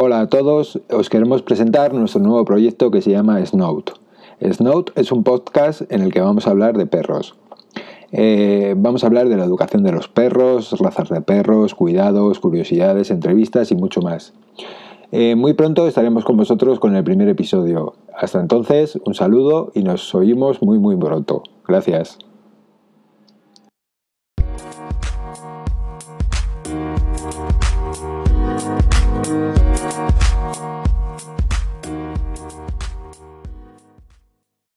Hola a todos, os queremos presentar nuestro nuevo proyecto que se llama Snout. Snout es un podcast en el que vamos a hablar de perros. Eh, vamos a hablar de la educación de los perros, razas de perros, cuidados, curiosidades, entrevistas y mucho más. Eh, muy pronto estaremos con vosotros con el primer episodio. Hasta entonces, un saludo y nos oímos muy muy pronto. Gracias.